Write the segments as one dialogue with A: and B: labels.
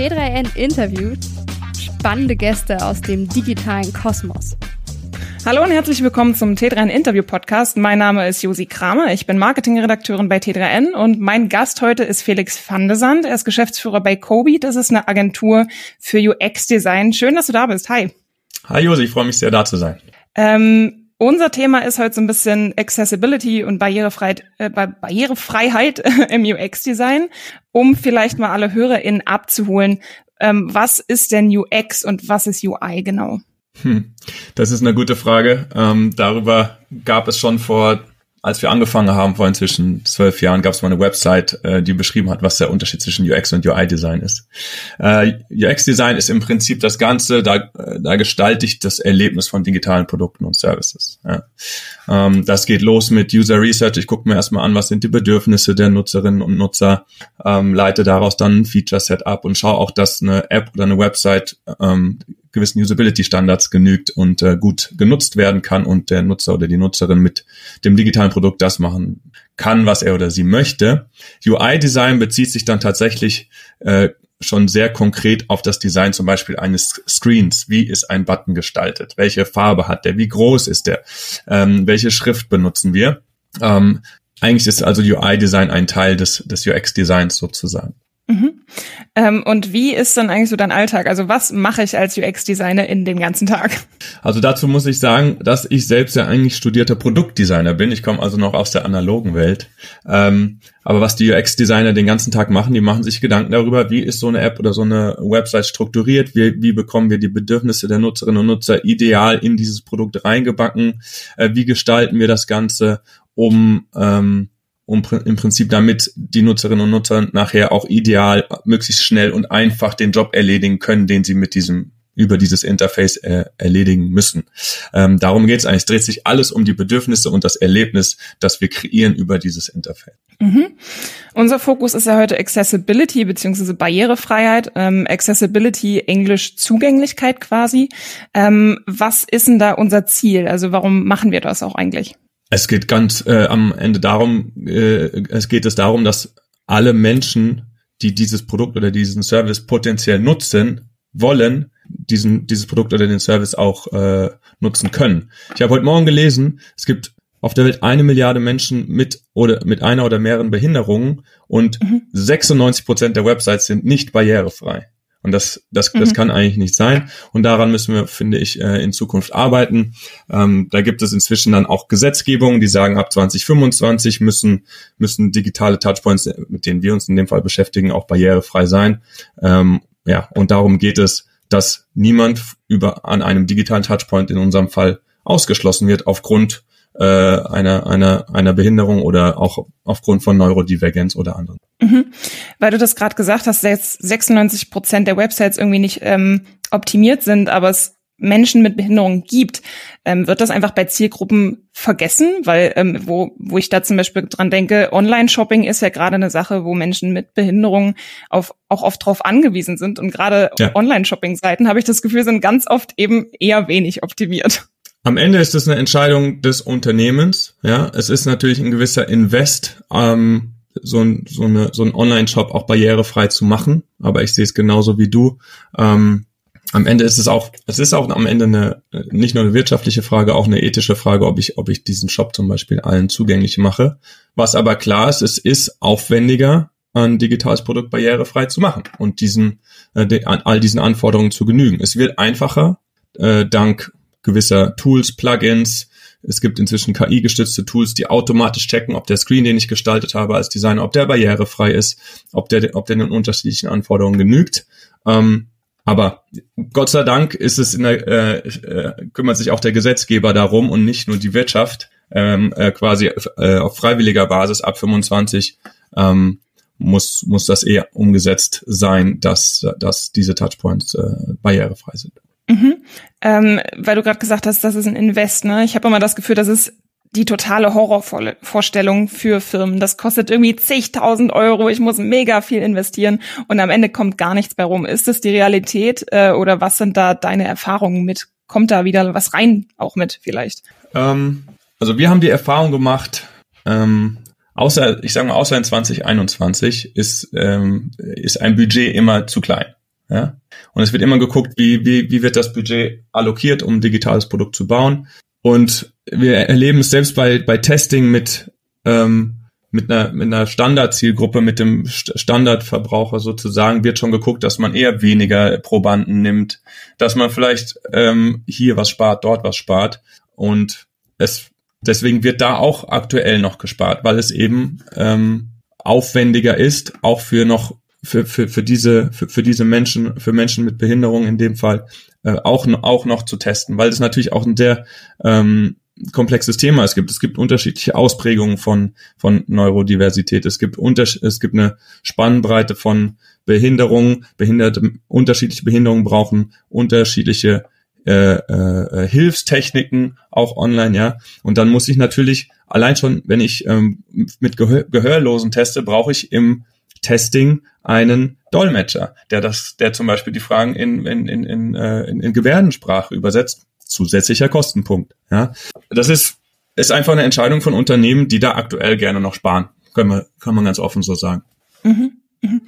A: T3N interviewt spannende Gäste aus dem digitalen Kosmos.
B: Hallo und herzlich willkommen zum T3N Interview Podcast. Mein Name ist Josi Kramer. Ich bin Marketingredakteurin bei T3N und mein Gast heute ist Felix van de Sand. Er ist Geschäftsführer bei Kobi. Das ist eine Agentur für UX Design. Schön, dass du da bist. Hi.
C: Hi Josi, ich freue mich sehr da zu sein.
B: Ähm, unser Thema ist heute so ein bisschen Accessibility und Barrierefreiheit, äh, Barrierefreiheit im UX-Design, um vielleicht mal alle HörerInnen abzuholen. Ähm, was ist denn UX und was ist UI genau?
C: Hm, das ist eine gute Frage. Ähm, darüber gab es schon vor als wir angefangen haben, vor inzwischen zwölf Jahren, gab es mal eine Website, äh, die beschrieben hat, was der Unterschied zwischen UX und UI-Design ist. Äh, UX-Design ist im Prinzip das Ganze, da, äh, da gestalte ich das Erlebnis von digitalen Produkten und Services. Ja. Ähm, das geht los mit User Research. Ich gucke mir erstmal an, was sind die Bedürfnisse der Nutzerinnen und Nutzer, ähm, leite daraus dann ein Feature-Set ab und schaue auch, dass eine App oder eine Website ähm, gewissen Usability-Standards genügt und äh, gut genutzt werden kann und der Nutzer oder die Nutzerin mit dem digitalen Produkt das machen kann, was er oder sie möchte. UI-Design bezieht sich dann tatsächlich äh, schon sehr konkret auf das Design zum Beispiel eines Screens. Wie ist ein Button gestaltet? Welche Farbe hat der? Wie groß ist der? Ähm, welche Schrift benutzen wir? Ähm, eigentlich ist also UI-Design ein Teil des, des UX-Designs sozusagen.
B: Mhm. Ähm, und wie ist dann eigentlich so dein Alltag? Also was mache ich als UX-Designer in den ganzen Tag?
C: Also dazu muss ich sagen, dass ich selbst ja eigentlich studierter Produktdesigner bin. Ich komme also noch aus der analogen Welt. Ähm, aber was die UX-Designer den ganzen Tag machen, die machen sich Gedanken darüber, wie ist so eine App oder so eine Website strukturiert, wie, wie bekommen wir die Bedürfnisse der Nutzerinnen und Nutzer ideal in dieses Produkt reingebacken, äh, wie gestalten wir das Ganze, um ähm, um im Prinzip damit die Nutzerinnen und Nutzer nachher auch ideal, möglichst schnell und einfach den Job erledigen können, den sie mit diesem über dieses Interface äh, erledigen müssen. Ähm, darum geht es eigentlich. Es dreht sich alles um die Bedürfnisse und das Erlebnis, das wir kreieren über dieses Interface.
B: Mhm. Unser Fokus ist ja heute Accessibility beziehungsweise Barrierefreiheit. Ähm, Accessibility, Englisch Zugänglichkeit quasi. Ähm, was ist denn da unser Ziel? Also warum machen wir das auch eigentlich?
C: Es geht ganz äh, am Ende darum, äh, es geht es darum, dass alle Menschen, die dieses Produkt oder diesen Service potenziell nutzen wollen, diesen dieses Produkt oder den Service auch äh, nutzen können. Ich habe heute Morgen gelesen, es gibt auf der Welt eine Milliarde Menschen mit oder mit einer oder mehreren Behinderungen und mhm. 96 Prozent der Websites sind nicht barrierefrei. Und das, das, das mhm. kann eigentlich nicht sein. Und daran müssen wir, finde ich, äh, in Zukunft arbeiten. Ähm, da gibt es inzwischen dann auch Gesetzgebungen, die sagen, ab 2025 müssen, müssen digitale Touchpoints, mit denen wir uns in dem Fall beschäftigen, auch barrierefrei sein. Ähm, ja, und darum geht es, dass niemand über an einem digitalen Touchpoint in unserem Fall ausgeschlossen wird aufgrund äh, einer, einer, einer Behinderung oder auch aufgrund von Neurodivergenz oder anderen.
B: Mhm. Weil du das gerade gesagt hast, dass 96 Prozent der Websites irgendwie nicht ähm, optimiert sind, aber es Menschen mit Behinderungen gibt, ähm, wird das einfach bei Zielgruppen vergessen, weil ähm, wo, wo ich da zum Beispiel dran denke, Online-Shopping ist ja gerade eine Sache, wo Menschen mit Behinderungen auf, auch oft drauf angewiesen sind und gerade ja. Online-Shopping-Seiten habe ich das Gefühl sind ganz oft eben eher wenig optimiert.
C: Am Ende ist es eine Entscheidung des Unternehmens. Ja, es ist natürlich ein gewisser Invest, ähm, so ein, so eine, so ein Online-Shop auch barrierefrei zu machen. Aber ich sehe es genauso wie du. Ähm, am Ende ist es auch, es ist auch am Ende eine, nicht nur eine wirtschaftliche Frage, auch eine ethische Frage, ob ich, ob ich diesen Shop zum Beispiel allen zugänglich mache. Was aber klar ist, es ist aufwendiger, ein digitales Produkt barrierefrei zu machen und diesen, äh, all diesen Anforderungen zu genügen. Es wird einfacher, äh, dank gewisser Tools, Plugins. Es gibt inzwischen KI-gestützte Tools, die automatisch checken, ob der Screen, den ich gestaltet habe als Designer, ob der barrierefrei ist, ob der, ob der den unterschiedlichen Anforderungen genügt. Ähm, aber Gott sei Dank ist es in der, äh, äh, kümmert sich auch der Gesetzgeber darum und nicht nur die Wirtschaft ähm, äh, quasi äh, auf freiwilliger Basis ab 25 ähm, muss muss das eher umgesetzt sein, dass dass diese Touchpoints äh, barrierefrei sind.
B: Mhm. Ähm, weil du gerade gesagt hast, das ist ein Invest, ne? Ich habe immer das Gefühl, das ist die totale Horrorvorstellung für Firmen. Das kostet irgendwie zigtausend Euro, ich muss mega viel investieren und am Ende kommt gar nichts bei rum. Ist das die Realität äh, oder was sind da deine Erfahrungen mit? Kommt da wieder was rein auch mit vielleicht?
C: Ähm, also wir haben die Erfahrung gemacht, ähm, außer, ich sage mal, außer in 2021 ist, ähm, ist ein Budget immer zu klein. Ja? Und es wird immer geguckt, wie, wie, wie wird das Budget allokiert, um ein digitales Produkt zu bauen. Und wir erleben es selbst bei, bei Testing mit, ähm, mit einer, mit einer Standardzielgruppe, mit dem Standardverbraucher sozusagen, wird schon geguckt, dass man eher weniger Probanden nimmt, dass man vielleicht ähm, hier was spart, dort was spart. Und es deswegen wird da auch aktuell noch gespart, weil es eben ähm, aufwendiger ist, auch für noch für, für, für diese für, für diese Menschen für Menschen mit Behinderung in dem Fall äh, auch auch noch zu testen, weil es natürlich auch ein sehr ähm, komplexes Thema es gibt. Es gibt unterschiedliche Ausprägungen von von Neurodiversität. Es gibt unter, es gibt eine Spannbreite von Behinderungen. Behinderte unterschiedliche Behinderungen brauchen unterschiedliche äh, äh, Hilfstechniken auch online, ja. Und dann muss ich natürlich allein schon, wenn ich ähm, mit Gehör Gehörlosen teste, brauche ich im Testing einen Dolmetscher, der das, der zum Beispiel die Fragen in, in, in, in, äh, in, in Gebärdensprache übersetzt. Zusätzlicher Kostenpunkt. Ja, das ist ist einfach eine Entscheidung von Unternehmen, die da aktuell gerne noch sparen. Können wir, kann man ganz offen so sagen. Mhm.
B: Mhm.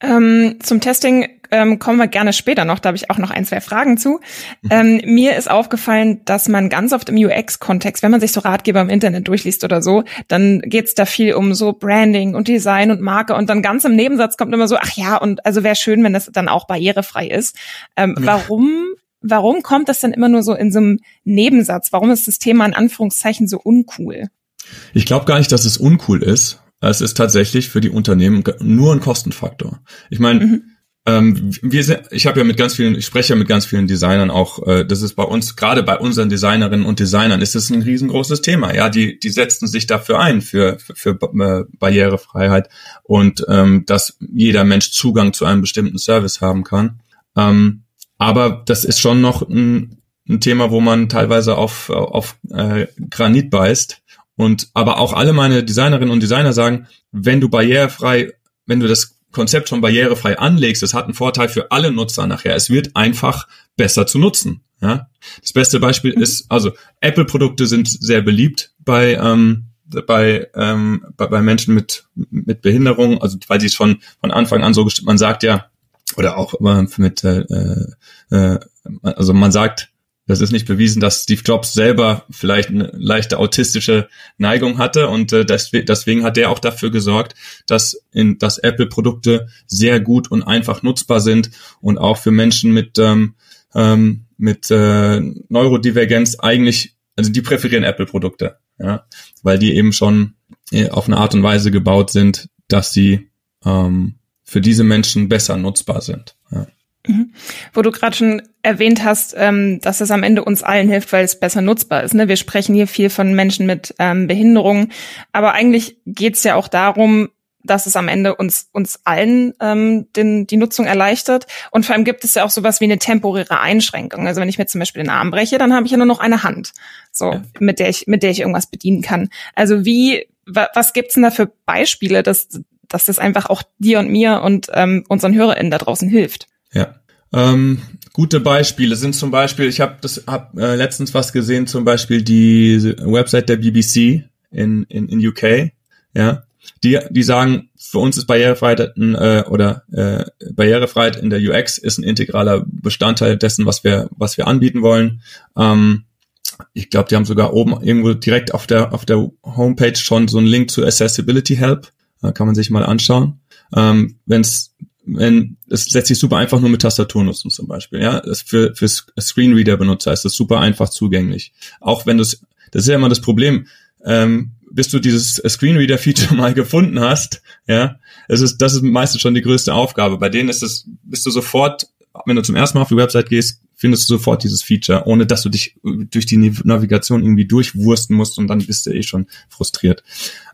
B: Ähm, zum Testing ähm, kommen wir gerne später noch, da habe ich auch noch ein, zwei Fragen zu. Mhm. Ähm, mir ist aufgefallen, dass man ganz oft im UX-Kontext, wenn man sich so Ratgeber im Internet durchliest oder so, dann geht's da viel um so Branding und Design und Marke und dann ganz im Nebensatz kommt immer so, ach ja, und also wäre schön, wenn das dann auch barrierefrei ist. Ähm, ja. Warum warum kommt das denn immer nur so in so einem Nebensatz? Warum ist das Thema in Anführungszeichen so uncool?
C: Ich glaube gar nicht, dass es uncool ist. Es ist tatsächlich für die Unternehmen nur ein Kostenfaktor. Ich meine, mhm. Ähm, wir sind, ich habe ja mit ganz vielen, ich spreche ja mit ganz vielen Designern auch. Äh, das ist bei uns gerade bei unseren Designerinnen und Designern ist es ein riesengroßes Thema. Ja, die die setzen sich dafür ein für für, für äh, Barrierefreiheit und ähm, dass jeder Mensch Zugang zu einem bestimmten Service haben kann. Ähm, aber das ist schon noch ein, ein Thema, wo man teilweise auf auf äh, Granit beißt und aber auch alle meine Designerinnen und Designer sagen, wenn du barrierefrei, wenn du das Konzept schon barrierefrei anlegst, das hat einen Vorteil für alle Nutzer nachher. Es wird einfach besser zu nutzen. Ja? Das beste Beispiel ist, also Apple-Produkte sind sehr beliebt bei ähm, bei, ähm, bei, bei Menschen mit mit Behinderung, also weil sie schon von Anfang an so man sagt ja oder auch mit äh, äh, also man sagt das ist nicht bewiesen, dass Steve Jobs selber vielleicht eine leichte autistische Neigung hatte und äh, deswegen hat er auch dafür gesorgt, dass dass Apple Produkte sehr gut und einfach nutzbar sind und auch für Menschen mit ähm, ähm, mit äh, Neurodivergenz eigentlich also die präferieren Apple Produkte, ja, weil die eben schon äh, auf eine Art und Weise gebaut sind, dass sie ähm, für diese Menschen besser nutzbar sind. Ja.
B: Mhm. Wo du gerade schon erwähnt hast, ähm, dass es am Ende uns allen hilft, weil es besser nutzbar ist. Ne? Wir sprechen hier viel von Menschen mit ähm, Behinderungen, aber eigentlich geht es ja auch darum, dass es am Ende uns uns allen ähm, den, die Nutzung erleichtert. Und vor allem gibt es ja auch sowas wie eine temporäre Einschränkung. Also wenn ich mir zum Beispiel den Arm breche, dann habe ich ja nur noch eine Hand, so ja. mit der ich mit der ich irgendwas bedienen kann. Also wie wa, was gibt's denn da für Beispiele, dass dass das einfach auch dir und mir und ähm, unseren HörerInnen da draußen hilft?
C: Ja. Ähm, gute Beispiele sind zum Beispiel, ich habe das hab, äh, letztens was gesehen, zum Beispiel die Website der BBC in, in, in UK, ja, die, die sagen, für uns ist Barrierefreiheit äh, oder äh, Barrierefreiheit in der UX ist ein integraler Bestandteil dessen, was wir, was wir anbieten wollen. Ähm, ich glaube, die haben sogar oben irgendwo direkt auf der auf der Homepage schon so einen Link zu Accessibility Help. Da kann man sich mal anschauen. Ähm, Wenn es wenn es lässt sich super einfach nur mit Tastatur nutzen zum Beispiel. Ja, das für für Screenreader-Benutzer ist das super einfach zugänglich. Auch wenn du das ist ja immer das Problem, ähm, bis du dieses Screenreader-Feature mal gefunden hast. Ja, es ist das ist meistens schon die größte Aufgabe. Bei denen ist es bist du sofort, wenn du zum ersten Mal auf die Website gehst, findest du sofort dieses Feature, ohne dass du dich durch die Navigation irgendwie durchwursten musst und dann bist du eh schon frustriert.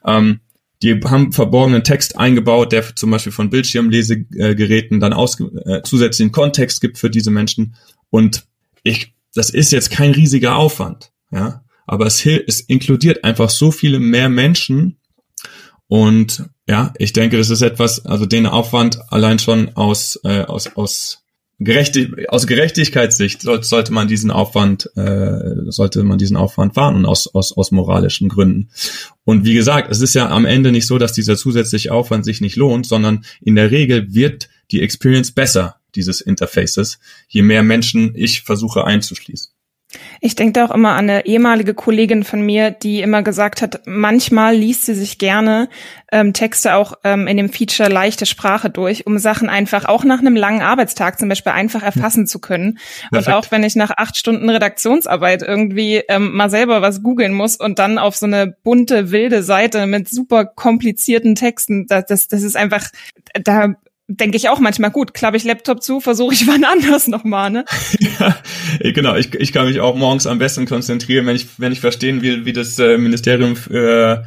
C: Ähm, die haben verborgenen Text eingebaut, der zum Beispiel von Bildschirmlesegeräten dann aus, äh, zusätzlichen Kontext gibt für diese Menschen. Und ich, das ist jetzt kein riesiger Aufwand, ja, aber es, es inkludiert einfach so viele mehr Menschen. Und ja, ich denke, das ist etwas, also den Aufwand allein schon aus, äh, aus, aus Gerechtig, aus Gerechtigkeitssicht sollte man diesen Aufwand, äh, sollte man diesen Aufwand fahren und aus, aus, aus moralischen Gründen. Und wie gesagt, es ist ja am Ende nicht so, dass dieser zusätzliche Aufwand sich nicht lohnt, sondern in der Regel wird die Experience besser. dieses Interfaces, je mehr Menschen ich versuche einzuschließen.
B: Ich denke da auch immer an eine ehemalige Kollegin von mir, die immer gesagt hat, manchmal liest sie sich gerne ähm, Texte auch ähm, in dem Feature leichte Sprache durch, um Sachen einfach auch nach einem langen Arbeitstag zum Beispiel einfach erfassen hm. zu können. Perfekt. Und auch wenn ich nach acht Stunden Redaktionsarbeit irgendwie ähm, mal selber was googeln muss und dann auf so eine bunte, wilde Seite mit super komplizierten Texten, das, das, das ist einfach, da denke ich auch manchmal, gut, klappe ich Laptop zu, versuche ich wann anders nochmal, ne?
C: ja, genau, ich, ich kann mich auch morgens am besten konzentrieren, wenn ich, wenn ich verstehen will, wie das äh, Ministerium äh,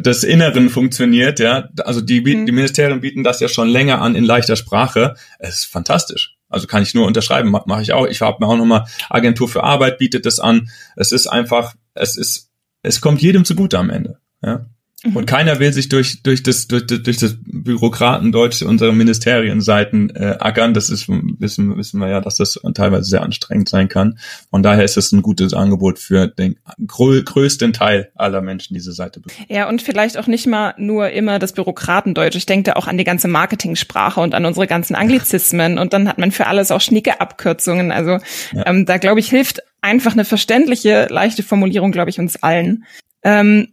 C: des Inneren funktioniert, ja. Also die, hm. die Ministerien bieten das ja schon länger an in leichter Sprache. Es ist fantastisch. Also kann ich nur unterschreiben, mache mach ich auch. Ich habe mir auch nochmal Agentur für Arbeit bietet das an. Es ist einfach, es ist, es kommt jedem zugute am Ende. Ja. Mhm. Und keiner will sich durch, durch das, durch, durch das Bürokratendeutsch unserer Ministerienseiten äh, ackern. Das ist, wissen, wissen wir ja, dass das teilweise sehr anstrengend sein kann. Von daher ist es ein gutes Angebot für den grö größten Teil aller Menschen, diese Seite.
B: Ja, und vielleicht auch nicht mal nur immer das Bürokratendeutsch. Ich denke da auch an die ganze Marketingsprache und an unsere ganzen Anglizismen. Und dann hat man für alles auch schnicke Abkürzungen. Also ja. ähm, da, glaube ich, hilft einfach eine verständliche, leichte Formulierung, glaube ich, uns allen. Ähm,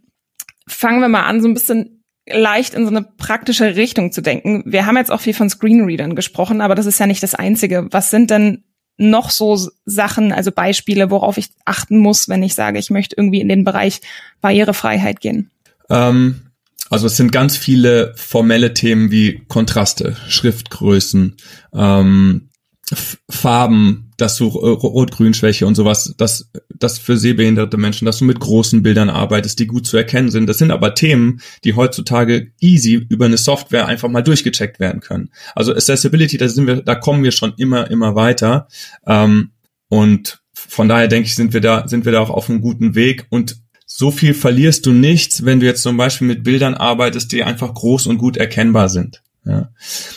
B: fangen wir mal an, so ein bisschen leicht in so eine praktische Richtung zu denken. Wir haben jetzt auch viel von Screenreadern gesprochen, aber das ist ja nicht das Einzige. Was sind denn noch so Sachen, also Beispiele, worauf ich achten muss, wenn ich sage, ich möchte irgendwie in den Bereich Barrierefreiheit gehen?
C: Ähm, also es sind ganz viele formelle Themen wie Kontraste, Schriftgrößen, ähm, Farben, dass du äh, Rot-Grün-Schwäche und sowas, dass das für sehbehinderte Menschen, dass du mit großen Bildern arbeitest, die gut zu erkennen sind. Das sind aber Themen, die heutzutage easy über eine Software einfach mal durchgecheckt werden können. Also Accessibility, da sind wir, da kommen wir schon immer, immer weiter. Ähm, und von daher denke ich, sind wir da, sind wir da auch auf einem guten Weg und so viel verlierst du nichts, wenn du jetzt zum Beispiel mit Bildern arbeitest, die einfach groß und gut erkennbar sind. Ja.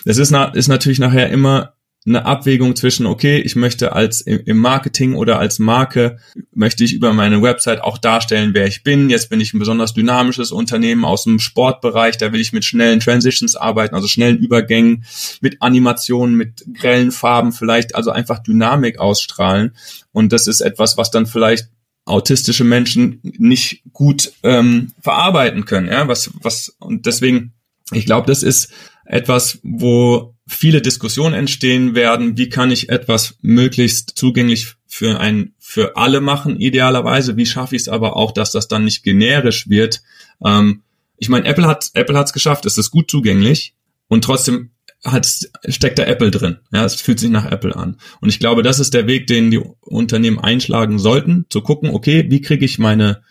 C: Das ist, na, ist natürlich nachher immer eine Abwägung zwischen, okay, ich möchte als im Marketing oder als Marke, möchte ich über meine Website auch darstellen, wer ich bin. Jetzt bin ich ein besonders dynamisches Unternehmen aus dem Sportbereich, da will ich mit schnellen Transitions arbeiten, also schnellen Übergängen, mit Animationen, mit grellen Farben vielleicht, also einfach Dynamik ausstrahlen. Und das ist etwas, was dann vielleicht autistische Menschen nicht gut ähm, verarbeiten können, ja, was, was, und deswegen, ich glaube, das ist etwas, wo viele Diskussionen entstehen werden, wie kann ich etwas möglichst zugänglich für ein für alle machen, idealerweise, wie schaffe ich es aber auch, dass das dann nicht generisch wird. Ähm, ich meine, Apple hat Apple hat es geschafft, es ist gut zugänglich und trotzdem hat, steckt da Apple drin. Ja, es fühlt sich nach Apple an. Und ich glaube, das ist der Weg, den die Unternehmen einschlagen sollten, zu gucken, okay, wie kriege ich meine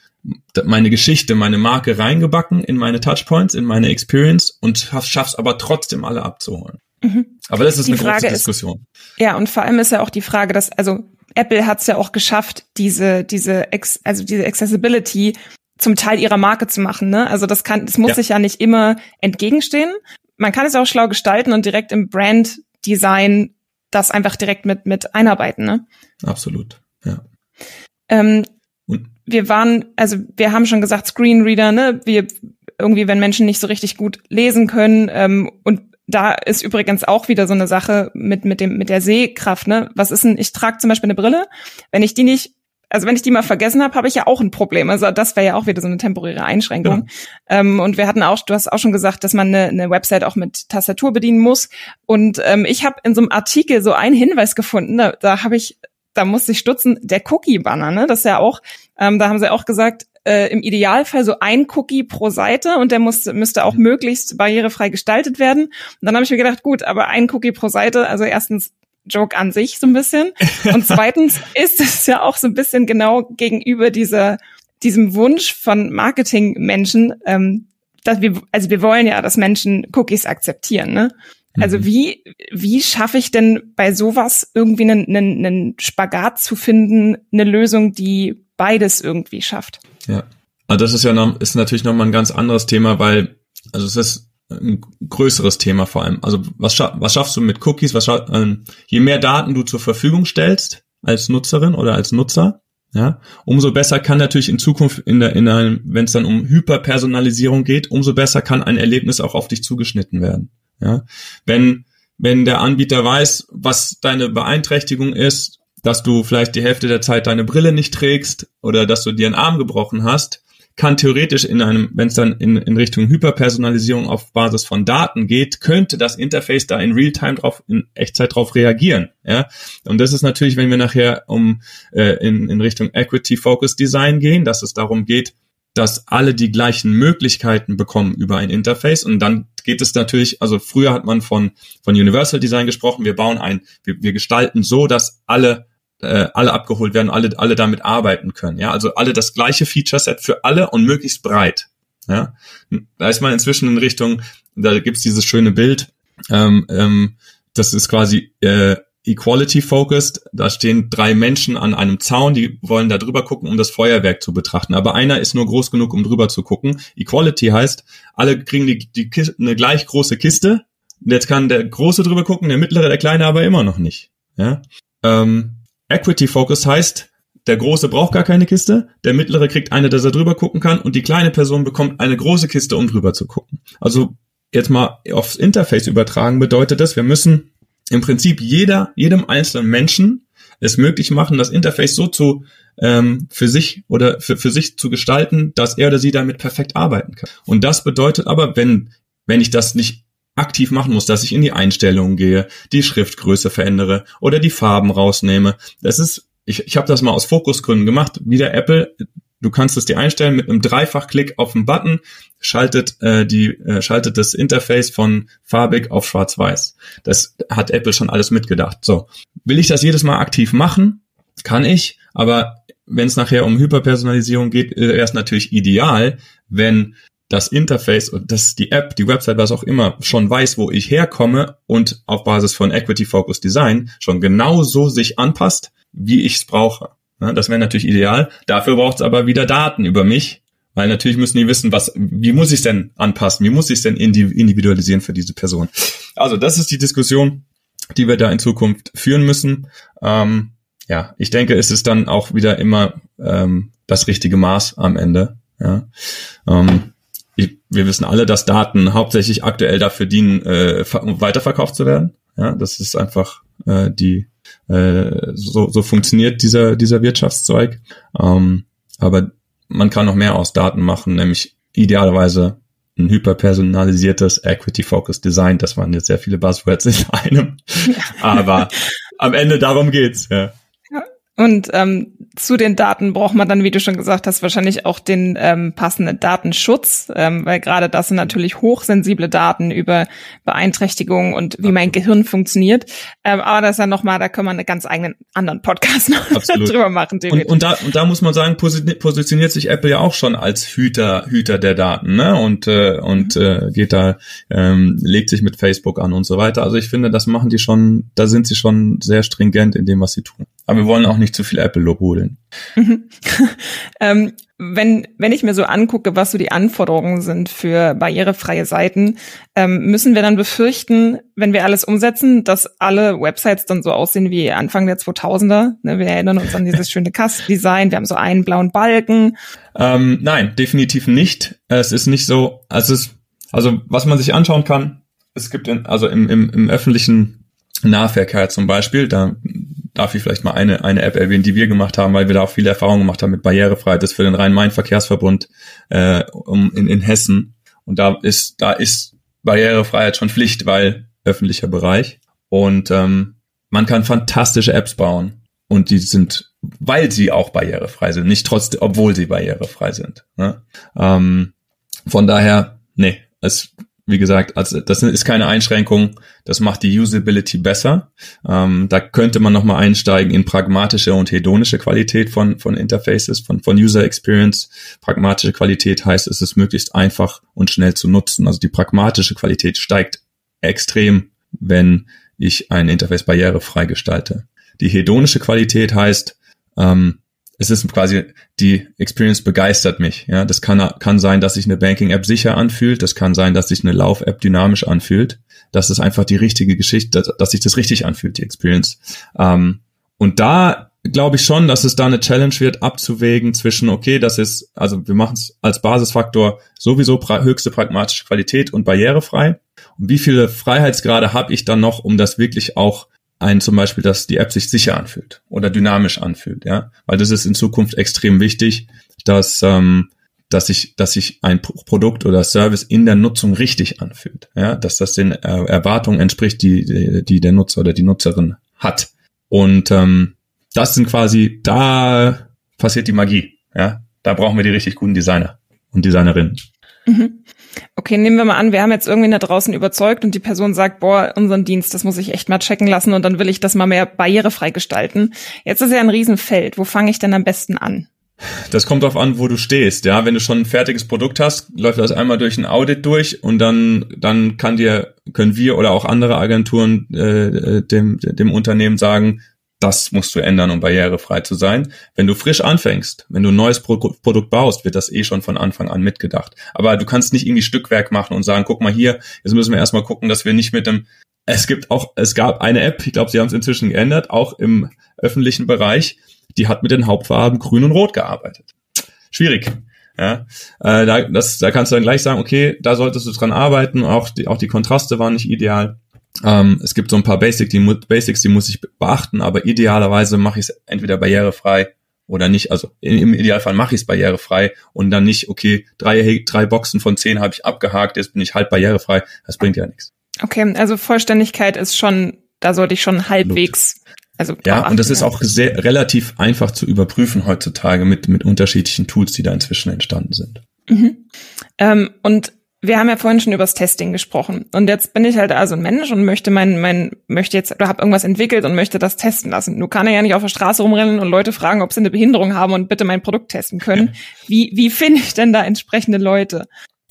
C: meine Geschichte, meine Marke reingebacken in meine Touchpoints, in meine Experience und schaff's aber trotzdem alle abzuholen. Mhm. Aber das ist die eine Frage große Diskussion.
B: Ist, ja, und vor allem ist ja auch die Frage, dass, also Apple hat es ja auch geschafft, diese, diese, Ex, also diese Accessibility zum Teil ihrer Marke zu machen. Ne? Also das kann, das muss ja. sich ja nicht immer entgegenstehen. Man kann es auch schlau gestalten und direkt im Brand Design das einfach direkt mit mit einarbeiten. Ne?
C: Absolut. Ja.
B: Ähm? Wir waren, also wir haben schon gesagt, Screenreader, ne? Wir irgendwie, wenn Menschen nicht so richtig gut lesen können ähm, und da ist übrigens auch wieder so eine Sache mit, mit dem, mit der Sehkraft, ne? Was ist denn, ich trage zum Beispiel eine Brille, wenn ich die nicht, also wenn ich die mal vergessen habe, habe ich ja auch ein Problem. Also das wäre ja auch wieder so eine temporäre Einschränkung. Ja. Ähm, und wir hatten auch, du hast auch schon gesagt, dass man eine, eine Website auch mit Tastatur bedienen muss. Und ähm, ich habe in so einem Artikel so einen Hinweis gefunden, da, da habe ich, da musste ich stutzen, der Cookie-Banner, ne? Das ist ja auch, ähm, da haben sie auch gesagt, äh, im Idealfall so ein Cookie pro Seite und der muss, müsste auch mhm. möglichst barrierefrei gestaltet werden. Und dann habe ich mir gedacht, gut, aber ein Cookie pro Seite, also erstens Joke an sich so ein bisschen und zweitens ist es ja auch so ein bisschen genau gegenüber dieser diesem Wunsch von Marketingmenschen, ähm, dass wir, also wir wollen ja, dass Menschen Cookies akzeptieren, ne? Also mhm. wie, wie schaffe ich denn bei sowas irgendwie einen, einen, einen Spagat zu finden, eine Lösung, die beides irgendwie schafft?
C: Ja. Also das ist ja noch, ist natürlich nochmal ein ganz anderes Thema, weil, also es ist ein größeres Thema vor allem. Also was, scha was schaffst du mit Cookies? Was scha ähm, je mehr Daten du zur Verfügung stellst als Nutzerin oder als Nutzer, ja, umso besser kann natürlich in Zukunft in der, in einem, wenn es dann um Hyperpersonalisierung geht, umso besser kann ein Erlebnis auch auf dich zugeschnitten werden. Ja, wenn wenn der Anbieter weiß, was deine Beeinträchtigung ist, dass du vielleicht die Hälfte der Zeit deine Brille nicht trägst oder dass du dir einen Arm gebrochen hast, kann theoretisch in einem, wenn es dann in, in Richtung Hyperpersonalisierung auf Basis von Daten geht, könnte das Interface da in Realtime drauf, in Echtzeit drauf reagieren. Ja, und das ist natürlich, wenn wir nachher um äh, in, in Richtung Equity Focus Design gehen, dass es darum geht, dass alle die gleichen Möglichkeiten bekommen über ein Interface und dann geht es natürlich, also früher hat man von von Universal Design gesprochen, wir bauen ein, wir, wir gestalten so, dass alle äh, alle abgeholt werden, alle, alle damit arbeiten können. Ja, also alle das gleiche Feature-Set für alle und möglichst breit. Ja, da ist man inzwischen in Richtung, da gibt's dieses schöne Bild, ähm, ähm, das ist quasi äh, Equality Focused. Da stehen drei Menschen an einem Zaun, die wollen da drüber gucken, um das Feuerwerk zu betrachten. Aber einer ist nur groß genug, um drüber zu gucken. Equality heißt, alle kriegen die, die eine gleich große Kiste. Jetzt kann der Große drüber gucken, der Mittlere, der Kleine aber immer noch nicht. Ja. Ähm, Equity Focus heißt, der Große braucht gar keine Kiste, der Mittlere kriegt eine, dass er drüber gucken kann und die kleine Person bekommt eine große Kiste, um drüber zu gucken. Also jetzt mal aufs Interface übertragen bedeutet das, wir müssen im Prinzip jeder, jedem einzelnen Menschen es möglich machen, das Interface so zu ähm, für sich oder für, für sich zu gestalten, dass er oder sie damit perfekt arbeiten kann. Und das bedeutet aber, wenn wenn ich das nicht aktiv machen muss, dass ich in die Einstellungen gehe, die Schriftgröße verändere oder die Farben rausnehme. Das ist, ich, ich habe das mal aus Fokusgründen gemacht. Wieder Apple, du kannst es dir einstellen mit einem Dreifachklick auf den Button, schaltet äh, die äh, schaltet das Interface von farbig auf schwarz-weiß. Das hat Apple schon alles mitgedacht. So, will ich das jedes Mal aktiv machen? Kann ich, aber wenn es nachher um Hyperpersonalisierung geht, äh, wäre es natürlich ideal, wenn das Interface und das die App, die Website, was auch immer, schon weiß, wo ich herkomme und auf Basis von Equity Focus Design schon genau so sich anpasst, wie ich es brauche. Das wäre natürlich ideal. Dafür braucht es aber wieder Daten über mich, weil natürlich müssen die wissen, was, wie muss ich denn anpassen, wie muss ich denn individualisieren für diese Person. Also das ist die Diskussion, die wir da in Zukunft führen müssen. Ähm, ja, ich denke, es ist dann auch wieder immer ähm, das richtige Maß am Ende. Ja. Ähm, ich, wir wissen alle, dass Daten hauptsächlich aktuell dafür dienen, äh, weiterverkauft zu werden. Ja, das ist einfach äh, die äh, so, so funktioniert dieser dieser Wirtschaftszweig. Ähm, aber man kann noch mehr aus Daten machen, nämlich idealerweise ein hyperpersonalisiertes Equity-Focused Design. Das waren jetzt sehr viele Buzzwords in einem. Aber am Ende darum geht's, ja.
B: Und ähm, zu den Daten braucht man dann, wie du schon gesagt hast, wahrscheinlich auch den ähm, passenden Datenschutz, ähm, weil gerade das sind natürlich hochsensible Daten über Beeinträchtigungen und wie mein Gehirn funktioniert. Ähm, aber das ist ja nochmal, da können wir einen ganz eigenen anderen Podcast noch drüber machen.
C: Und, und, da, und da muss man sagen, positioniert sich Apple ja auch schon als Hüter, Hüter der Daten, ne? Und, äh, und äh, geht da, ähm, legt sich mit Facebook an und so weiter. Also ich finde, das machen die schon, da sind sie schon sehr stringent in dem, was sie tun. Aber wir wollen auch nicht zu viel Apple-Lob holen.
B: ähm, wenn, wenn ich mir so angucke, was so die Anforderungen sind für barrierefreie Seiten, ähm, müssen wir dann befürchten, wenn wir alles umsetzen, dass alle Websites dann so aussehen wie Anfang der 2000er? Ne, wir erinnern uns an dieses schöne Kastendesign, wir haben so einen blauen Balken.
C: Ähm, nein, definitiv nicht. Es ist nicht so, also es, also was man sich anschauen kann, es gibt in, also im, im, im öffentlichen Nahverkehr zum Beispiel, da darf ich vielleicht mal eine, eine App erwähnen, die wir gemacht haben, weil wir da auch viele Erfahrungen gemacht haben mit Barrierefreiheit. Das ist für den Rhein-Main-Verkehrsverbund äh, um, in, in Hessen. Und da ist, da ist Barrierefreiheit schon Pflicht, weil öffentlicher Bereich. Und ähm, man kann fantastische Apps bauen. Und die sind, weil sie auch barrierefrei sind, nicht trotzdem, obwohl sie barrierefrei sind. Ne? Ähm, von daher, nee, es wie gesagt, also das ist keine Einschränkung, das macht die Usability besser. Ähm, da könnte man nochmal einsteigen in pragmatische und hedonische Qualität von, von Interfaces, von, von User Experience. Pragmatische Qualität heißt, es ist möglichst einfach und schnell zu nutzen. Also die pragmatische Qualität steigt extrem, wenn ich ein Interface barrierefrei gestalte. Die hedonische Qualität heißt, ähm, es ist quasi die Experience begeistert mich. Ja, das kann kann sein, dass sich eine Banking App sicher anfühlt. Das kann sein, dass sich eine Lauf App dynamisch anfühlt. Das ist einfach die richtige Geschichte, dass, dass sich das richtig anfühlt, die Experience. Ähm, und da glaube ich schon, dass es da eine Challenge wird, abzuwägen zwischen, okay, das ist, also wir machen es als Basisfaktor sowieso pra höchste pragmatische Qualität und barrierefrei. Und wie viele Freiheitsgrade habe ich dann noch, um das wirklich auch ein zum Beispiel, dass die App sich sicher anfühlt oder dynamisch anfühlt, ja, weil das ist in Zukunft extrem wichtig, dass ähm, dass sich dass sich ein Produkt oder Service in der Nutzung richtig anfühlt, ja, dass das den äh, Erwartungen entspricht, die die der Nutzer oder die Nutzerin hat. Und ähm, das sind quasi da passiert die Magie, ja, da brauchen wir die richtig guten Designer und Designerinnen.
B: Mhm. Okay, nehmen wir mal an, wir haben jetzt irgendwen da draußen überzeugt und die Person sagt, boah, unseren Dienst, das muss ich echt mal checken lassen und dann will ich das mal mehr barrierefrei gestalten. Jetzt ist ja ein Riesenfeld. Wo fange ich denn am besten an?
C: Das kommt darauf an, wo du stehst. Ja, wenn du schon ein fertiges Produkt hast, läuft das einmal durch ein Audit durch und dann dann kann dir können wir oder auch andere Agenturen äh, dem dem Unternehmen sagen, das musst du ändern, um barrierefrei zu sein. Wenn du frisch anfängst, wenn du ein neues Pro Produkt baust, wird das eh schon von Anfang an mitgedacht. Aber du kannst nicht irgendwie Stückwerk machen und sagen, guck mal hier, jetzt müssen wir erstmal gucken, dass wir nicht mit dem es gibt auch, es gab eine App, ich glaube, sie haben es inzwischen geändert, auch im öffentlichen Bereich, die hat mit den Hauptfarben Grün und Rot gearbeitet. Schwierig. Ja, äh, da, das, da kannst du dann gleich sagen, okay, da solltest du dran arbeiten, auch die, auch die Kontraste waren nicht ideal. Ähm, es gibt so ein paar Basic, die, Basics, die muss ich beachten, aber idealerweise mache ich es entweder barrierefrei oder nicht. Also im Idealfall mache ich es barrierefrei und dann nicht, okay, drei, drei Boxen von zehn habe ich abgehakt, jetzt bin ich halt barrierefrei. Das bringt ja nichts.
B: Okay, also Vollständigkeit ist schon, da sollte ich schon halbwegs. Also
C: ja, und das ist auch sehr relativ einfach zu überprüfen heutzutage mit mit unterschiedlichen Tools, die da inzwischen entstanden sind.
B: Mhm. Ähm, und wir haben ja vorhin schon über das Testing gesprochen. Und jetzt bin ich halt also ein Mensch und möchte mein, mein, möchte jetzt, oder habe irgendwas entwickelt und möchte das testen lassen. Du kann ja nicht auf der Straße rumrennen und Leute fragen, ob sie eine Behinderung haben und bitte mein Produkt testen können. Wie, wie finde ich denn da entsprechende Leute?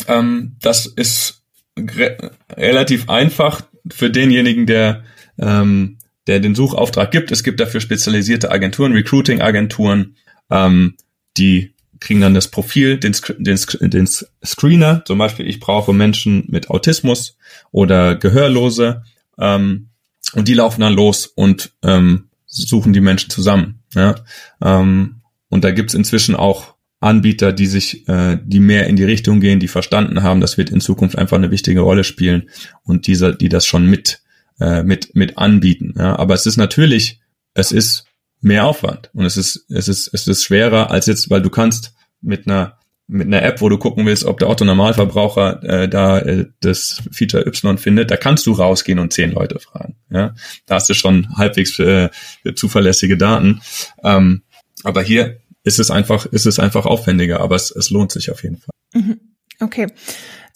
C: Ähm, das ist re relativ einfach für denjenigen, der, ähm, der den Suchauftrag gibt. Es gibt dafür spezialisierte Agenturen, Recruiting-Agenturen, ähm, die kriegen dann das Profil, den, den, den Screener. Zum Beispiel, ich brauche Menschen mit Autismus oder Gehörlose. Ähm, und die laufen dann los und ähm, suchen die Menschen zusammen. Ja? Ähm, und da gibt's inzwischen auch Anbieter, die sich, äh, die mehr in die Richtung gehen, die verstanden haben, das wird in Zukunft einfach eine wichtige Rolle spielen und dieser, die das schon mit, äh, mit, mit anbieten. Ja? Aber es ist natürlich, es ist mehr Aufwand und es ist es ist es ist schwerer als jetzt, weil du kannst mit einer mit einer App, wo du gucken willst, ob der Otto Normalverbraucher äh, da äh, das Feature Y findet, da kannst du rausgehen und zehn Leute fragen. Ja, da hast du schon halbwegs äh, zuverlässige Daten. Ähm, aber hier ist es einfach ist es einfach aufwendiger, aber es, es lohnt sich auf jeden Fall.
B: Mhm. Okay.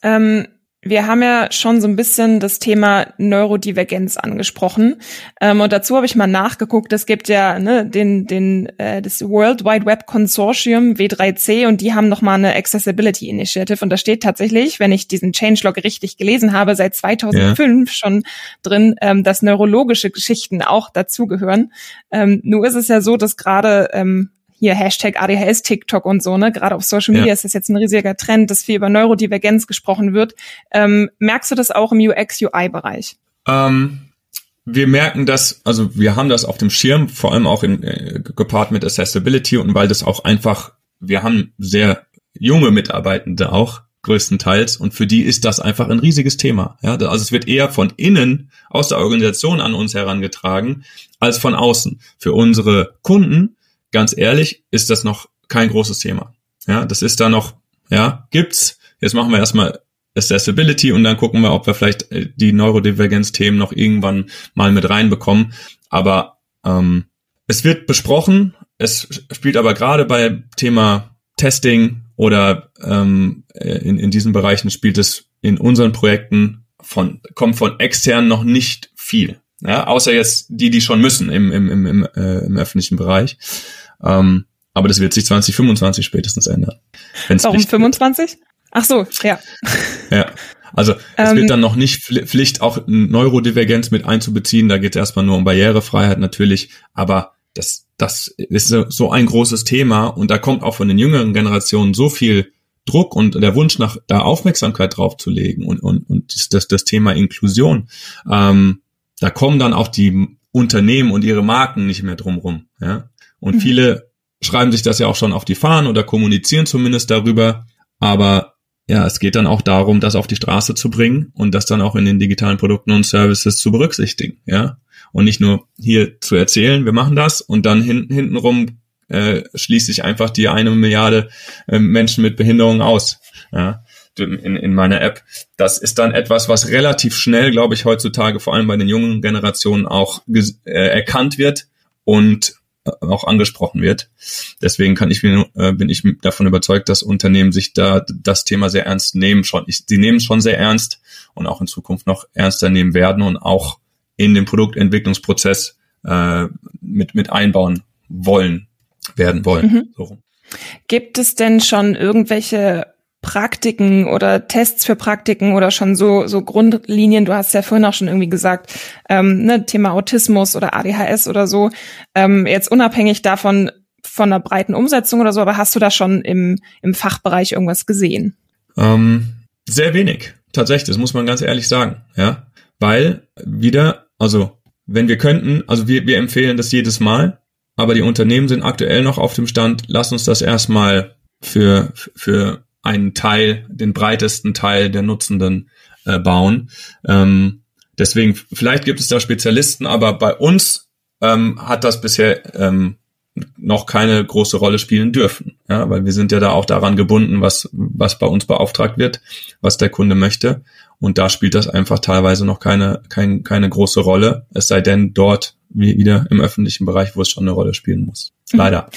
B: Ähm wir haben ja schon so ein bisschen das Thema Neurodivergenz angesprochen. Ähm, und dazu habe ich mal nachgeguckt. Es gibt ja ne, den, den, äh, das World Wide Web Consortium W3C und die haben nochmal eine Accessibility Initiative. Und da steht tatsächlich, wenn ich diesen Changelog richtig gelesen habe, seit 2005 ja. schon drin, ähm, dass neurologische Geschichten auch dazugehören. Ähm, nur ist es ja so, dass gerade ähm, hier Hashtag ADHS, TikTok und so, ne? Gerade auf Social Media ja. ist das jetzt ein riesiger Trend, dass viel über Neurodivergenz gesprochen wird. Ähm, merkst du das auch im UX-UI-Bereich?
C: Ähm, wir merken das, also wir haben das auf dem Schirm, vor allem auch in, äh, gepaart mit Accessibility und weil das auch einfach, wir haben sehr junge Mitarbeitende auch, größtenteils. Und für die ist das einfach ein riesiges Thema. Ja, also es wird eher von innen aus der Organisation an uns herangetragen als von außen. Für unsere Kunden ganz ehrlich, ist das noch kein großes Thema. Ja, das ist da noch, ja, gibt's. Jetzt machen wir erstmal Accessibility und dann gucken wir, ob wir vielleicht äh, die Neurodivergenz-Themen noch irgendwann mal mit reinbekommen. Aber ähm, es wird besprochen, es spielt aber gerade bei Thema Testing oder ähm, in, in diesen Bereichen spielt es in unseren Projekten von, kommt von extern noch nicht viel. Ja, außer jetzt die, die schon müssen im, im, im, im, äh, im öffentlichen Bereich. Ähm, aber das wird sich 2025 spätestens ändern.
B: Warum 25? Ach so, ja.
C: Ja. Also es ähm, wird dann noch nicht Pflicht, auch Neurodivergenz mit einzubeziehen. Da geht es erstmal nur um Barrierefreiheit natürlich. Aber das, das ist so ein großes Thema und da kommt auch von den jüngeren Generationen so viel Druck und der Wunsch nach da Aufmerksamkeit drauf zu legen und, und, und das, das Thema Inklusion. Ähm, da kommen dann auch die Unternehmen und ihre Marken nicht mehr drumrum. Ja? Und mhm. viele schreiben sich das ja auch schon auf die Fahnen oder kommunizieren zumindest darüber. Aber ja, es geht dann auch darum, das auf die Straße zu bringen und das dann auch in den digitalen Produkten und Services zu berücksichtigen, ja. Und nicht nur hier zu erzählen, wir machen das und dann hin, hintenrum äh, schließt sich einfach die eine Milliarde äh, Menschen mit Behinderungen aus. Ja in, in meiner App. Das ist dann etwas, was relativ schnell, glaube ich, heutzutage vor allem bei den jungen Generationen auch äh, erkannt wird und auch angesprochen wird. Deswegen kann ich mir, äh, bin ich davon überzeugt, dass Unternehmen sich da das Thema sehr ernst nehmen. Schon, ich, sie nehmen es schon sehr ernst und auch in Zukunft noch ernster nehmen werden und auch in den Produktentwicklungsprozess äh, mit mit einbauen wollen werden wollen. Mhm. So.
B: Gibt es denn schon irgendwelche Praktiken oder Tests für Praktiken oder schon so, so Grundlinien, du hast ja vorhin auch schon irgendwie gesagt, ähm, ne, Thema Autismus oder ADHS oder so, ähm, jetzt unabhängig davon von einer breiten Umsetzung oder so, aber hast du da schon im, im Fachbereich irgendwas gesehen?
C: Ähm, sehr wenig, tatsächlich, das muss man ganz ehrlich sagen, ja, weil wieder, also wenn wir könnten, also wir, wir empfehlen das jedes Mal, aber die Unternehmen sind aktuell noch auf dem Stand, lass uns das erstmal für, für einen Teil, den breitesten Teil der Nutzenden äh, bauen. Ähm, deswegen, vielleicht gibt es da Spezialisten, aber bei uns ähm, hat das bisher ähm, noch keine große Rolle spielen dürfen, ja, weil wir sind ja da auch daran gebunden, was was bei uns beauftragt wird, was der Kunde möchte und da spielt das einfach teilweise noch keine kein, keine große Rolle, es sei denn dort wie wieder im öffentlichen Bereich, wo es schon eine Rolle spielen muss. Mhm. Leider.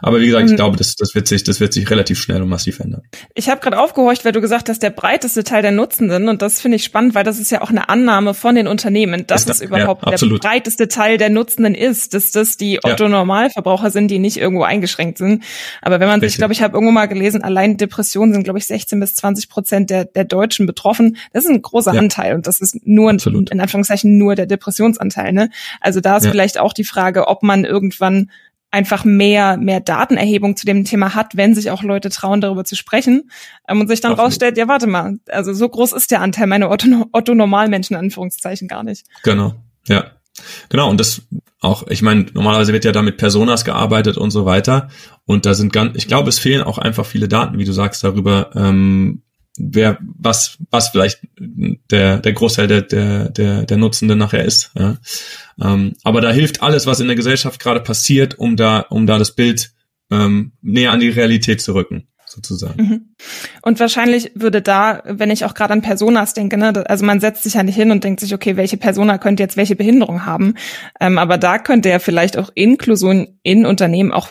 C: Aber wie gesagt, ich mhm. glaube, das, das, wird sich, das wird sich relativ schnell und massiv ändern.
B: Ich habe gerade aufgehorcht, weil du gesagt hast, der breiteste Teil der Nutzenden. Und das finde ich spannend, weil das ist ja auch eine Annahme von den Unternehmen, dass es überhaupt ja, der breiteste Teil der Nutzenden ist, dass das die Otto-Normalverbraucher sind, die nicht irgendwo eingeschränkt sind. Aber wenn man Richtig. sich, glaube ich, habe irgendwo mal gelesen, allein Depressionen sind, glaube ich, 16 bis 20 Prozent der, der Deutschen betroffen. Das ist ein großer ja. Anteil und das ist nur, Absolut. in Anführungszeichen, nur der Depressionsanteil. Ne? Also da ist ja. vielleicht auch die Frage, ob man irgendwann einfach mehr, mehr Datenerhebung zu dem Thema hat, wenn sich auch Leute trauen, darüber zu sprechen ähm, und sich dann Absolut. rausstellt, ja, warte mal, also so groß ist der Anteil meiner Otto-Normalmenschen, Otto Anführungszeichen, gar nicht.
C: Genau, ja. Genau, und das auch, ich meine, normalerweise wird ja da mit Personas gearbeitet und so weiter. Und da sind ganz, ich glaube, es fehlen auch einfach viele Daten, wie du sagst, darüber, ähm, wer was was vielleicht der der Großteil der der der, der Nutzenden nachher ist. Ja. Ähm, aber da hilft alles, was in der Gesellschaft gerade passiert, um da um da das Bild ähm, näher an die Realität zu rücken sozusagen. Mhm.
B: Und wahrscheinlich würde da, wenn ich auch gerade an Personas denke, ne, also man setzt sich ja nicht hin und denkt sich, okay, welche Persona könnte jetzt welche Behinderung haben, ähm, aber da könnte ja vielleicht auch Inklusion in Unternehmen auch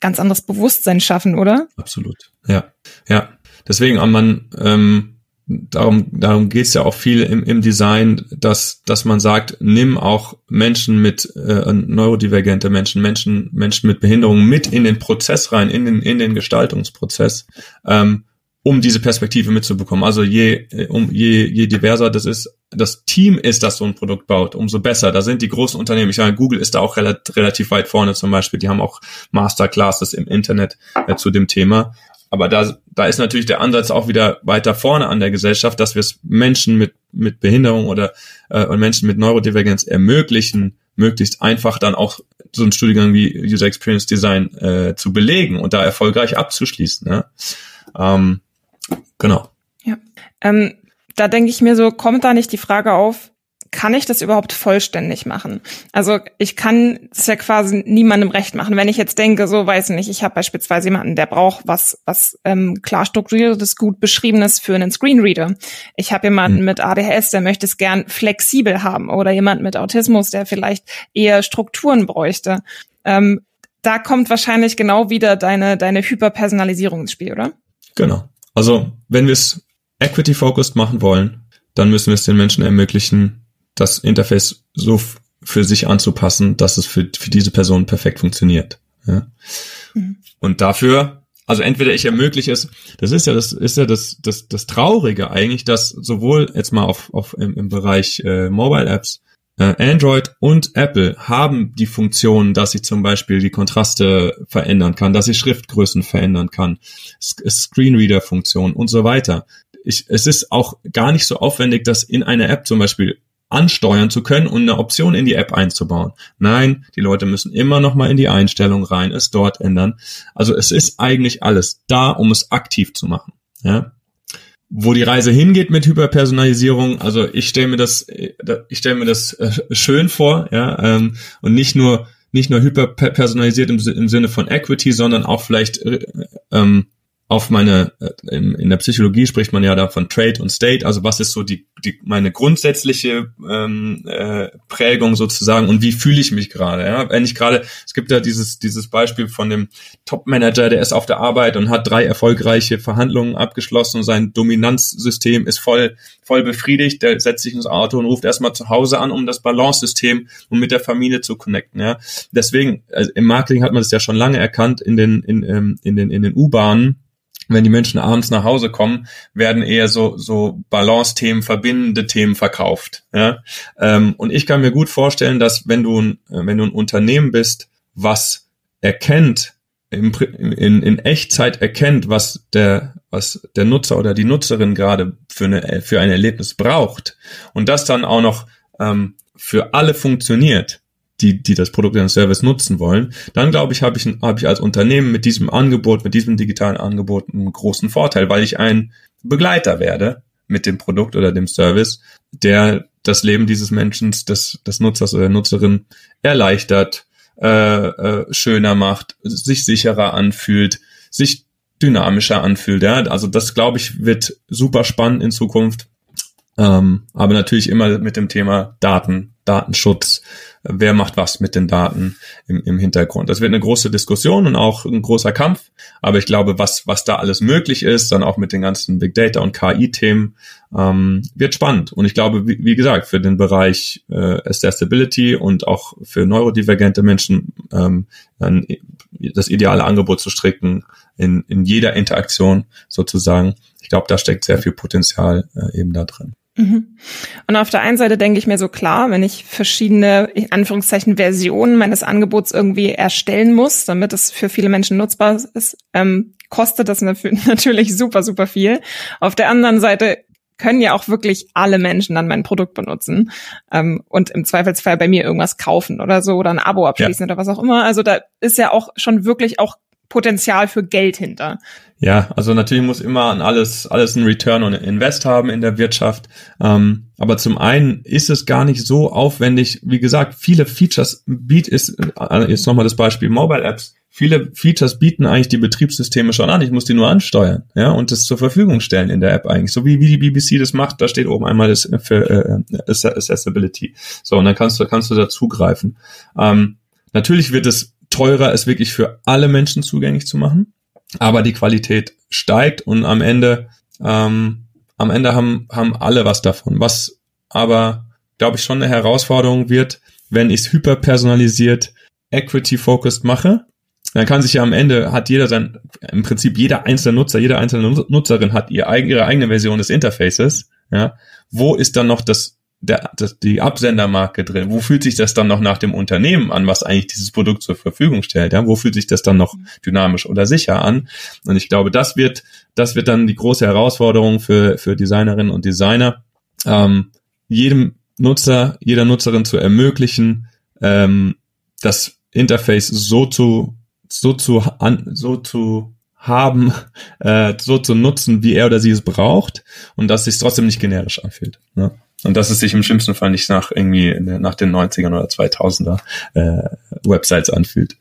B: ganz anderes Bewusstsein schaffen, oder?
C: Absolut, ja, ja. Deswegen, man, ähm, darum, darum geht's ja auch viel im, im Design, dass, dass man sagt, nimm auch Menschen mit äh, neurodivergente Menschen, Menschen, Menschen mit Behinderungen mit in den Prozess rein, in den, in den Gestaltungsprozess, ähm, um diese Perspektive mitzubekommen. Also je, um, je, je diverser das ist, das Team ist, das so ein Produkt baut, umso besser. Da sind die großen Unternehmen. Ich sage, Google ist da auch relativ, weit vorne zum Beispiel. Die haben auch Masterclasses im Internet äh, zu dem Thema. Aber da, da ist natürlich der Ansatz auch wieder weiter vorne an der Gesellschaft, dass wir es Menschen mit, mit Behinderung oder äh, und Menschen mit Neurodivergenz ermöglichen, möglichst einfach dann auch so einen Studiengang wie User Experience Design äh, zu belegen und da erfolgreich abzuschließen. Ja? Ähm, genau.
B: Ja. Ähm, da denke ich mir so, kommt da nicht die Frage auf, kann ich das überhaupt vollständig machen? Also ich kann es ja quasi niemandem recht machen. Wenn ich jetzt denke, so weiß ich nicht, ich habe beispielsweise jemanden, der braucht was, was ähm, klar strukturiertes, gut beschriebenes für einen Screenreader. Ich habe jemanden mhm. mit ADHS, der möchte es gern flexibel haben oder jemand mit Autismus, der vielleicht eher Strukturen bräuchte. Ähm, da kommt wahrscheinlich genau wieder deine, deine Hyperpersonalisierung ins Spiel, oder?
C: Genau. Also wenn wir es equity-focused machen wollen, dann müssen wir es den Menschen ermöglichen, das Interface so für sich anzupassen, dass es für, für diese Person perfekt funktioniert. Ja? Mhm. Und dafür, also entweder ich ermögliche es, das ist ja das ist ja das das das Traurige eigentlich, dass sowohl jetzt mal auf auf im, im Bereich äh, Mobile Apps Android und Apple haben die Funktion, dass ich zum Beispiel die Kontraste verändern kann, dass ich Schriftgrößen verändern kann, Screenreader-Funktion und so weiter. Ich, es ist auch gar nicht so aufwendig, das in einer App zum Beispiel ansteuern zu können und eine Option in die App einzubauen. Nein, die Leute müssen immer noch mal in die Einstellung rein, es dort ändern. Also es ist eigentlich alles da, um es aktiv zu machen. Ja? Wo die Reise hingeht mit Hyperpersonalisierung, also ich stelle mir das, ich stelle mir das äh, schön vor, ja, ähm, und nicht nur nicht nur hyperpersonalisiert im, im Sinne von Equity, sondern auch vielleicht äh, ähm, auf meine, äh, in, der Psychologie spricht man ja da von Trade und State, also was ist so die, die meine grundsätzliche ähm, äh, Prägung sozusagen und wie fühle ich mich gerade, ja, wenn ich gerade, es gibt ja dieses, dieses Beispiel von dem Top-Manager, der ist auf der Arbeit und hat drei erfolgreiche Verhandlungen abgeschlossen. Und sein Dominanzsystem ist voll, voll befriedigt, der setzt sich ins Auto und ruft erstmal zu Hause an, um das Balance-System, um mit der Familie zu connecten, ja, deswegen, also im Marketing hat man das ja schon lange erkannt in den, in, ähm, in den, in den U-Bahnen, wenn die Menschen abends nach Hause kommen, werden eher so, so Balance-Themen, verbindende Themen verkauft. Ja? Ähm, und ich kann mir gut vorstellen, dass wenn du, ein, wenn du ein Unternehmen bist, was erkennt, im, in, in Echtzeit erkennt, was der, was der Nutzer oder die Nutzerin gerade für, eine, für ein Erlebnis braucht und das dann auch noch ähm, für alle funktioniert, die, die das Produkt oder Service nutzen wollen, dann glaube ich, habe ich, habe ich als Unternehmen mit diesem Angebot, mit diesem digitalen Angebot einen großen Vorteil, weil ich ein Begleiter werde mit dem Produkt oder dem Service, der das Leben dieses Menschen, des, des Nutzers oder der Nutzerin erleichtert, äh, äh, schöner macht, sich sicherer anfühlt, sich dynamischer anfühlt. Ja? Also das, glaube ich, wird super spannend in Zukunft. Ähm, aber natürlich immer mit dem Thema Daten, Datenschutz, wer macht was mit den Daten im, im Hintergrund. Das wird eine große Diskussion und auch ein großer Kampf, aber ich glaube, was, was da alles möglich ist, dann auch mit den ganzen Big Data und KI-Themen, ähm, wird spannend. Und ich glaube, wie, wie gesagt, für den Bereich äh, Accessibility und auch für neurodivergente Menschen ähm, dann das ideale Angebot zu stricken in, in jeder Interaktion sozusagen. Ich glaube, da steckt sehr viel Potenzial äh, eben da drin.
B: Mhm. Und auf der einen Seite denke ich mir so klar, wenn ich verschiedene, in Anführungszeichen, Versionen meines Angebots irgendwie erstellen muss, damit es für viele Menschen nutzbar ist, ähm, kostet das natürlich super, super viel. Auf der anderen Seite können ja auch wirklich alle Menschen dann mein Produkt benutzen ähm, und im Zweifelsfall bei mir irgendwas kaufen oder so oder ein Abo abschließen ja. oder was auch immer. Also da ist ja auch schon wirklich auch Potenzial für Geld hinter.
C: Ja, also natürlich muss immer an alles, alles ein Return on Invest haben in der Wirtschaft. Ähm, aber zum einen ist es gar nicht so aufwendig. Wie gesagt, viele Features bietet ist, äh, jetzt nochmal das Beispiel Mobile Apps. Viele Features bieten eigentlich die Betriebssysteme schon an. Ich muss die nur ansteuern, ja, und das zur Verfügung stellen in der App eigentlich. So wie, wie die BBC das macht, da steht oben einmal das für äh, Accessibility. So, und dann kannst du, kannst du da zugreifen. Ähm, natürlich wird es teurer, es wirklich für alle Menschen zugänglich zu machen. Aber die Qualität steigt und am Ende, ähm, am Ende haben, haben alle was davon. Was aber, glaube ich, schon eine Herausforderung wird, wenn ich es hyperpersonalisiert, equity-focused mache, dann kann sich ja am Ende, hat jeder sein, im Prinzip jeder einzelne Nutzer, jede einzelne Nutzerin hat ihr, ihre eigene Version des Interfaces. Ja, wo ist dann noch das der, das, die Absendermarke drin? Wo fühlt sich das dann noch nach dem Unternehmen an, was eigentlich dieses Produkt zur Verfügung stellt? Ja? Wo fühlt sich das dann noch dynamisch oder sicher an? Und ich glaube, das wird, das wird dann die große Herausforderung für, für Designerinnen und Designer, ähm, jedem Nutzer, jeder Nutzerin zu ermöglichen, ähm, das Interface so zu, so zu, an, so zu haben, äh, so zu nutzen, wie er oder sie es braucht und dass es sich trotzdem nicht generisch anfühlt. Ne? Und dass es sich im schlimmsten Fall nicht nach irgendwie nach den 90ern oder 2000er äh, Websites anfühlt.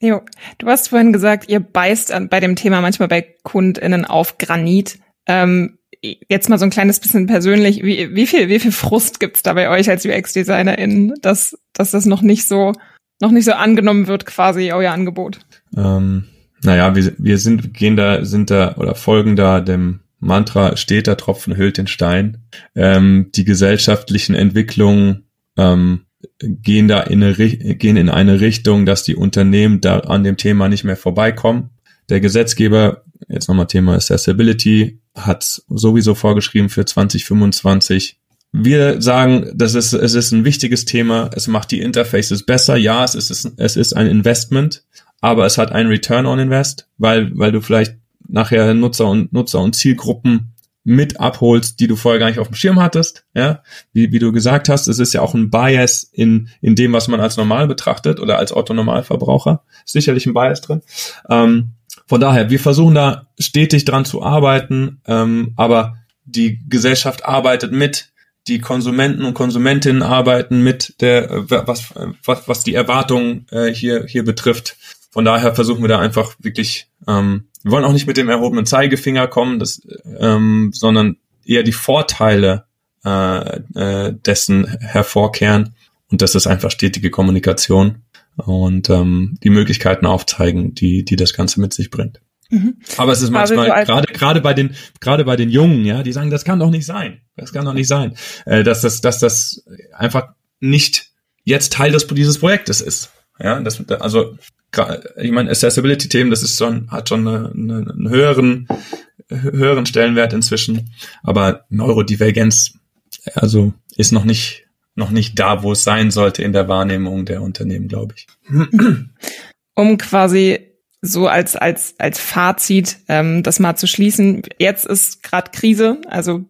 B: Jo, du hast vorhin gesagt, ihr beißt an, bei dem Thema manchmal bei KundInnen auf Granit. Ähm, jetzt mal so ein kleines bisschen persönlich, wie, wie viel, wie viel Frust gibt's da bei euch als UX-DesignerInnen, dass, dass das noch nicht so, noch nicht so angenommen wird, quasi euer Angebot?
C: Ähm, naja, wir, wir sind, gehen da, sind da oder folgen da dem Mantra steht der Tropfen hüllt den Stein. Ähm, die gesellschaftlichen Entwicklungen ähm, gehen da in eine, gehen in eine Richtung, dass die Unternehmen da an dem Thema nicht mehr vorbeikommen. Der Gesetzgeber, jetzt nochmal Thema Accessibility, hat sowieso vorgeschrieben für 2025. Wir sagen, das ist, es ist ein wichtiges Thema. Es macht die Interfaces besser. Ja, es ist, es ist ein Investment, aber es hat einen Return on Invest, weil, weil du vielleicht nachher Nutzer und Nutzer und Zielgruppen mit abholst, die du vorher gar nicht auf dem Schirm hattest, ja, wie, wie du gesagt hast, es ist ja auch ein Bias in, in dem, was man als normal betrachtet oder als Otto-Normalverbraucher, sicherlich ein Bias drin. Ähm, von daher, wir versuchen da stetig dran zu arbeiten, ähm, aber die Gesellschaft arbeitet mit, die Konsumenten und Konsumentinnen arbeiten mit der, was, was, was die Erwartungen äh, hier, hier betrifft. Von daher versuchen wir da einfach wirklich, ähm, wir wollen auch nicht mit dem erhobenen Zeigefinger kommen, das, ähm, sondern eher die Vorteile äh, äh, dessen hervorkehren. Und das ist einfach stetige Kommunikation und ähm, die Möglichkeiten aufzeigen, die, die das Ganze mit sich bringt. Mhm. Aber es ist manchmal also gerade gerade bei den gerade bei den Jungen, ja, die sagen, das kann doch nicht sein, das kann doch nicht sein, äh, dass das dass das einfach nicht jetzt Teil des dieses Projektes ist. Ja, das also ich meine Accessibility-Themen, das ist schon hat schon eine, eine, einen höheren höheren Stellenwert inzwischen, aber Neurodivergenz also ist noch nicht noch nicht da, wo es sein sollte in der Wahrnehmung der Unternehmen, glaube ich.
B: Um quasi so als als als Fazit ähm, das mal zu schließen. Jetzt ist gerade Krise, also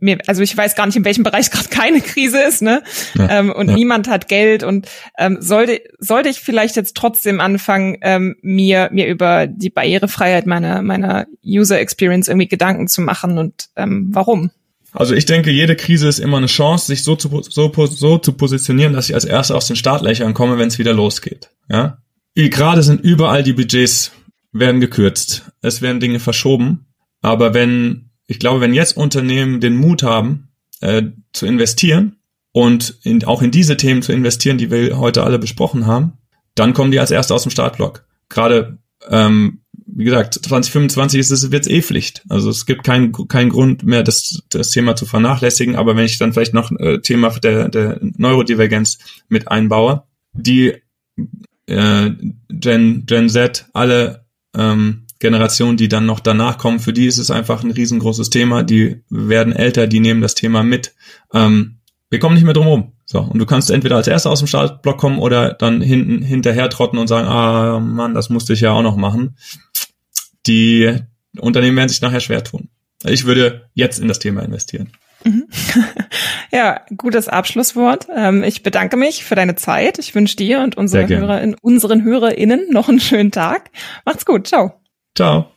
B: mir, also ich weiß gar nicht, in welchem Bereich gerade keine Krise ist, ne? Ja, ähm, und ja. niemand hat Geld und ähm, sollte sollte ich vielleicht jetzt trotzdem anfangen, ähm, mir mir über die Barrierefreiheit meiner meiner User Experience irgendwie Gedanken zu machen und ähm, warum?
C: Also ich denke, jede Krise ist immer eine Chance, sich so zu, so, so zu positionieren, dass ich als Erster aus den Startlöchern komme, wenn es wieder losgeht. Ja, Gerade sind überall die Budgets werden gekürzt. Es werden Dinge verschoben. Aber wenn, ich glaube, wenn jetzt Unternehmen den Mut haben, äh, zu investieren und in, auch in diese Themen zu investieren, die wir heute alle besprochen haben, dann kommen die als Erste aus dem Startblock. Gerade, ähm, wie gesagt, 2025 ist es, wird's eh Pflicht. Also es gibt keinen keinen Grund mehr, das, das Thema zu vernachlässigen. Aber wenn ich dann vielleicht noch äh, Thema der, der Neurodivergenz mit einbaue, die äh, Gen, Gen Z, alle ähm, Generationen, die dann noch danach kommen, für die ist es einfach ein riesengroßes Thema. Die werden älter, die nehmen das Thema mit. Ähm, wir kommen nicht mehr drum rum. So, und du kannst entweder als erster aus dem Startblock kommen oder dann hinten hinterher trotten und sagen, ah Mann, das musste ich ja auch noch machen. Die Unternehmen werden sich nachher schwer tun. Ich würde jetzt in das Thema investieren. Mhm.
B: Ja, gutes Abschlusswort. Ähm, ich bedanke mich für deine Zeit. Ich wünsche dir und unseren, Hörer, unseren HörerInnen noch einen schönen Tag. Macht's gut. Ciao.
C: Ciao.